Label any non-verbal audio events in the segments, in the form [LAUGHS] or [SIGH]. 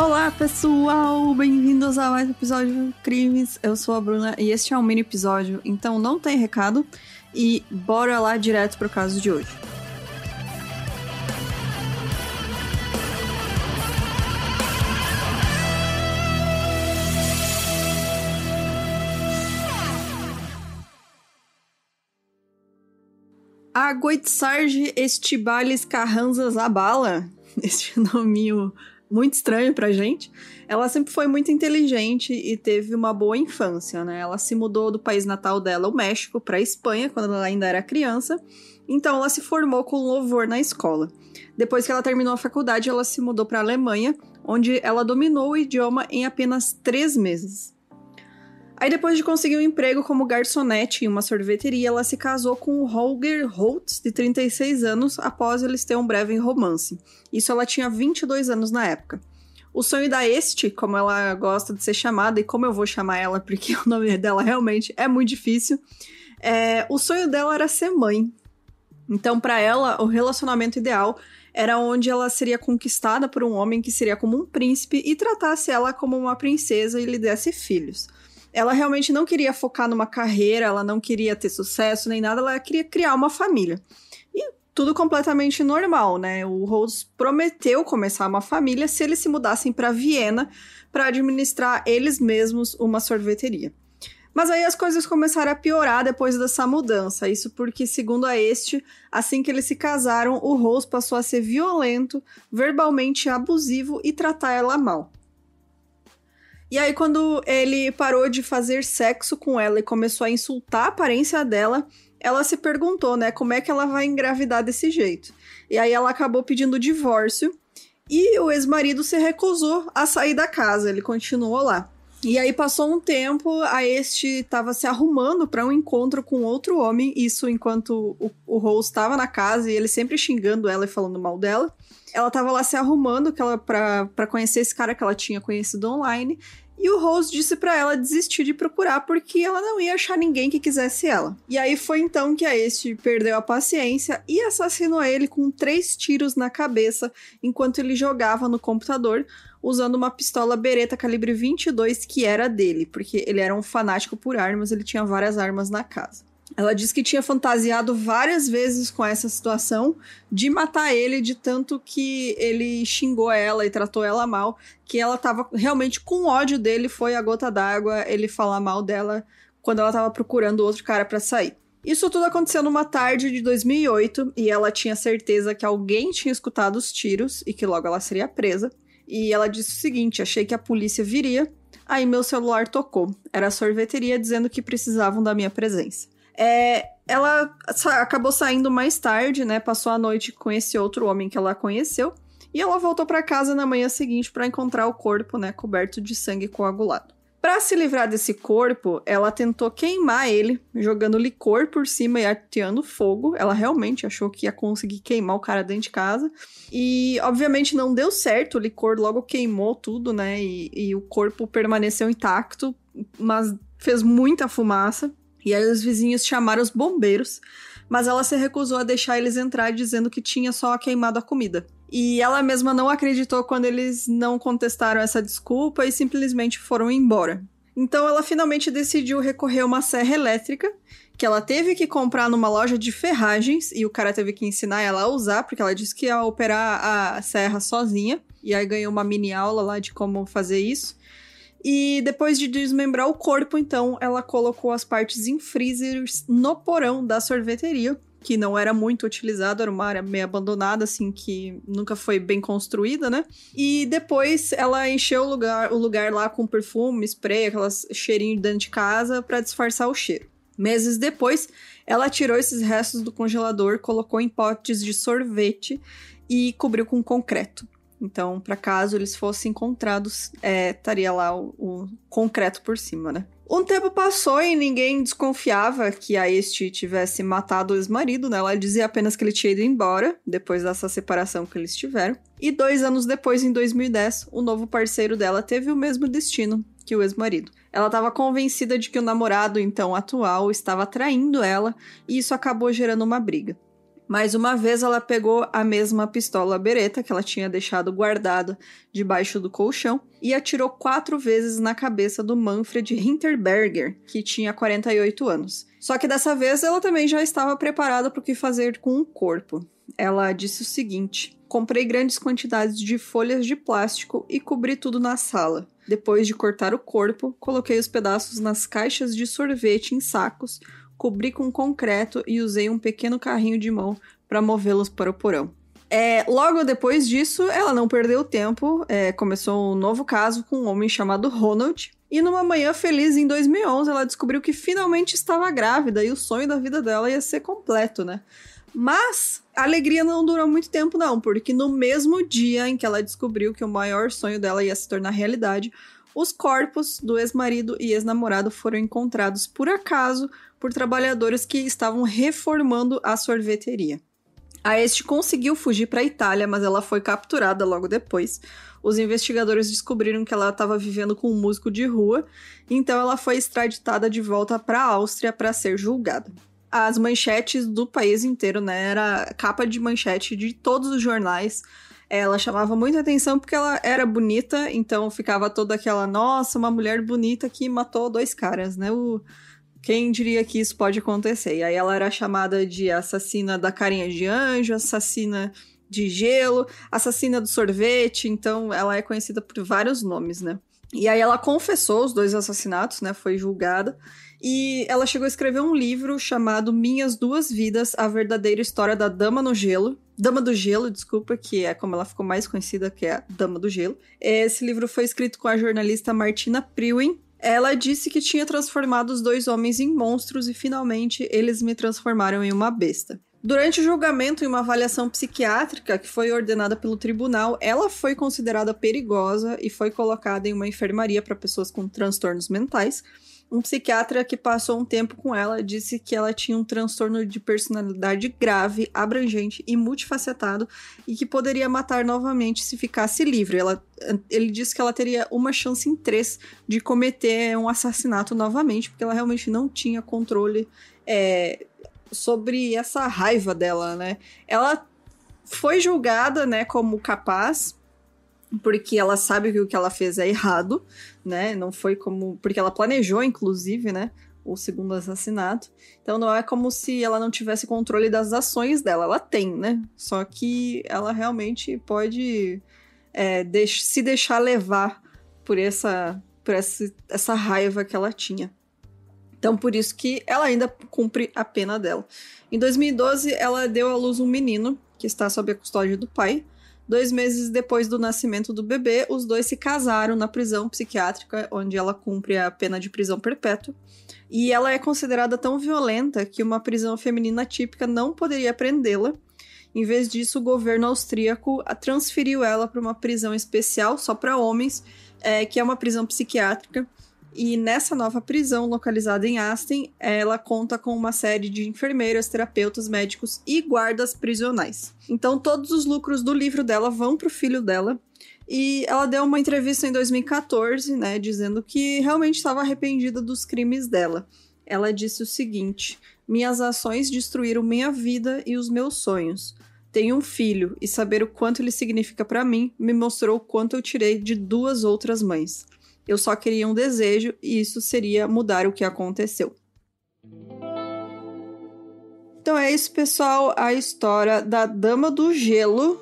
Olá, pessoal! Bem-vindos a mais um episódio de Crimes. Eu sou a Bruna e este é um mini episódio, então não tem recado. E bora lá direto pro caso de hoje. A Goitzarge Estibales Carranza Zabala, [LAUGHS] este nominho muito estranho pra gente, ela sempre foi muito inteligente e teve uma boa infância, né? Ela se mudou do país natal dela, o México, para Espanha quando ela ainda era criança. Então ela se formou com louvor na escola. Depois que ela terminou a faculdade, ela se mudou para a Alemanha, onde ela dominou o idioma em apenas três meses. Aí, depois de conseguir um emprego como garçonete em uma sorveteria, ela se casou com o Holger Holtz, de 36 anos, após eles terem um breve romance. Isso ela tinha 22 anos na época. O sonho da Este, como ela gosta de ser chamada, e como eu vou chamar ela, porque [LAUGHS] o nome dela realmente é muito difícil, é, o sonho dela era ser mãe. Então, para ela, o relacionamento ideal era onde ela seria conquistada por um homem que seria como um príncipe e tratasse ela como uma princesa e lhe desse filhos ela realmente não queria focar numa carreira, ela não queria ter sucesso nem nada, ela queria criar uma família. E tudo completamente normal, né? O Rose prometeu começar uma família se eles se mudassem para Viena para administrar eles mesmos uma sorveteria. Mas aí as coisas começaram a piorar depois dessa mudança. Isso porque, segundo a este, assim que eles se casaram, o Rose passou a ser violento, verbalmente abusivo e tratar ela mal. E aí, quando ele parou de fazer sexo com ela e começou a insultar a aparência dela, ela se perguntou, né, como é que ela vai engravidar desse jeito. E aí ela acabou pedindo divórcio e o ex-marido se recusou a sair da casa, ele continuou lá. E aí passou um tempo, a este estava se arrumando para um encontro com outro homem, isso enquanto o, o Rose estava na casa e ele sempre xingando ela e falando mal dela. Ela estava lá se arrumando que ela para conhecer esse cara que ela tinha conhecido online. E o Rose disse para ela desistir de procurar porque ela não ia achar ninguém que quisesse ela. E aí foi então que a este perdeu a paciência e assassinou ele com três tiros na cabeça enquanto ele jogava no computador, usando uma pistola Beretta calibre 22 que era dele, porque ele era um fanático por armas, ele tinha várias armas na casa. Ela disse que tinha fantasiado várias vezes com essa situação de matar ele, de tanto que ele xingou ela e tratou ela mal, que ela tava realmente com ódio dele, foi a gota d'água ele falar mal dela quando ela tava procurando outro cara para sair. Isso tudo aconteceu numa tarde de 2008 e ela tinha certeza que alguém tinha escutado os tiros e que logo ela seria presa. E ela disse o seguinte: achei que a polícia viria. Aí meu celular tocou. Era a sorveteria dizendo que precisavam da minha presença. É, ela sa acabou saindo mais tarde, né? Passou a noite com esse outro homem que ela conheceu. E ela voltou para casa na manhã seguinte para encontrar o corpo, né, coberto de sangue coagulado. Para se livrar desse corpo, ela tentou queimar ele, jogando licor por cima e ateando fogo. Ela realmente achou que ia conseguir queimar o cara dentro de casa. E, obviamente, não deu certo. O licor logo queimou tudo, né? E, e o corpo permaneceu intacto, mas fez muita fumaça. E aí os vizinhos chamaram os bombeiros, mas ela se recusou a deixar eles entrar, dizendo que tinha só queimado a comida. E ela mesma não acreditou quando eles não contestaram essa desculpa e simplesmente foram embora. Então ela finalmente decidiu recorrer a uma serra elétrica, que ela teve que comprar numa loja de ferragens, e o cara teve que ensinar ela a usar, porque ela disse que ia operar a serra sozinha. E aí ganhou uma mini aula lá de como fazer isso. E depois de desmembrar o corpo, então, ela colocou as partes em freezers no porão da sorveteria que não era muito utilizado, era uma área meio abandonada, assim, que nunca foi bem construída, né? E depois ela encheu o lugar, o lugar lá com perfume, spray, aquelas cheirinhos dentro de casa para disfarçar o cheiro. Meses depois, ela tirou esses restos do congelador, colocou em potes de sorvete e cobriu com concreto. Então, para caso eles fossem encontrados, é, estaria lá o, o concreto por cima, né? Um tempo passou e ninguém desconfiava que a este tivesse matado o ex-marido, né? Ela dizia apenas que ele tinha ido embora, depois dessa separação que eles tiveram. E dois anos depois, em 2010, o novo parceiro dela teve o mesmo destino que o ex-marido. Ela estava convencida de que o namorado, então atual, estava traindo ela, e isso acabou gerando uma briga. Mais uma vez, ela pegou a mesma pistola bereta que ela tinha deixado guardada debaixo do colchão e atirou quatro vezes na cabeça do Manfred Hinterberger, que tinha 48 anos. Só que dessa vez ela também já estava preparada para o que fazer com o corpo. Ela disse o seguinte: Comprei grandes quantidades de folhas de plástico e cobri tudo na sala. Depois de cortar o corpo, coloquei os pedaços nas caixas de sorvete em sacos, cobri com concreto e usei um pequeno carrinho de mão para movê-los para o porão. É, logo depois disso, ela não perdeu tempo, é, começou um novo caso com um homem chamado Ronald. E numa manhã feliz em 2011, ela descobriu que finalmente estava grávida e o sonho da vida dela ia ser completo, né? Mas a alegria não durou muito tempo, não, porque no mesmo dia em que ela descobriu que o maior sonho dela ia se tornar realidade, os corpos do ex-marido e ex-namorado foram encontrados por acaso por trabalhadores que estavam reformando a sorveteria. A este conseguiu fugir para a Itália, mas ela foi capturada logo depois. Os investigadores descobriram que ela estava vivendo com um músico de rua, então ela foi extraditada de volta para a Áustria para ser julgada. As manchetes do país inteiro, né? Era capa de manchete de todos os jornais. Ela chamava muita atenção porque ela era bonita, então ficava toda aquela, nossa, uma mulher bonita que matou dois caras, né? O, quem diria que isso pode acontecer? E aí ela era chamada de assassina da carinha de anjo, assassina de gelo, assassina do sorvete, então ela é conhecida por vários nomes, né? E aí ela confessou os dois assassinatos, né? Foi julgada. E ela chegou a escrever um livro chamado Minhas Duas Vidas: A Verdadeira História da Dama no Gelo. Dama do Gelo, desculpa, que é como ela ficou mais conhecida, que é a Dama do Gelo. Esse livro foi escrito com a jornalista Martina Priwin, ela disse que tinha transformado os dois homens em monstros e finalmente eles me transformaram em uma besta. Durante o julgamento e uma avaliação psiquiátrica que foi ordenada pelo tribunal, ela foi considerada perigosa e foi colocada em uma enfermaria para pessoas com transtornos mentais. Um psiquiatra que passou um tempo com ela disse que ela tinha um transtorno de personalidade grave, abrangente e multifacetado e que poderia matar novamente se ficasse livre. Ela, ele disse que ela teria uma chance em três de cometer um assassinato novamente, porque ela realmente não tinha controle é, sobre essa raiva dela, né? Ela foi julgada, né, como capaz porque ela sabe que o que ela fez é errado, né? Não foi como. Porque ela planejou, inclusive, né? O segundo assassinato. Então não é como se ela não tivesse controle das ações dela. Ela tem, né? Só que ela realmente pode é, deix se deixar levar por essa, por essa, essa raiva que ela tinha. Então, por isso que ela ainda cumpre a pena dela. Em 2012, ela deu à luz um menino que está sob a custódia do pai. Dois meses depois do nascimento do bebê, os dois se casaram na prisão psiquiátrica, onde ela cumpre a pena de prisão perpétua. E ela é considerada tão violenta que uma prisão feminina típica não poderia prendê-la. Em vez disso, o governo austríaco transferiu ela para uma prisão especial só para homens, é, que é uma prisão psiquiátrica, e nessa nova prisão, localizada em Aston, ela conta com uma série de enfermeiras, terapeutas, médicos e guardas prisionais. Então, todos os lucros do livro dela vão para o filho dela. E ela deu uma entrevista em 2014, né, dizendo que realmente estava arrependida dos crimes dela. Ela disse o seguinte: Minhas ações destruíram minha vida e os meus sonhos. Tenho um filho e saber o quanto ele significa para mim me mostrou o quanto eu tirei de duas outras mães. Eu só queria um desejo e isso seria mudar o que aconteceu. Então é isso, pessoal. A história da Dama do Gelo,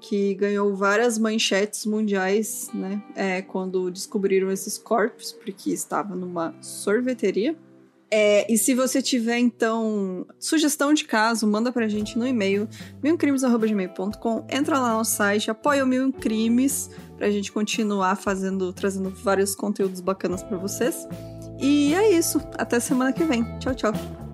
que ganhou várias manchetes mundiais, né? É, quando descobriram esses corpos, porque estava numa sorveteria. É, e se você tiver, então, sugestão de caso, manda pra gente no e-mail, milcrimes.gmail.com, entra lá no site, apoia o Mil Crimes, pra gente continuar fazendo, trazendo vários conteúdos bacanas para vocês. E é isso, até semana que vem. Tchau, tchau.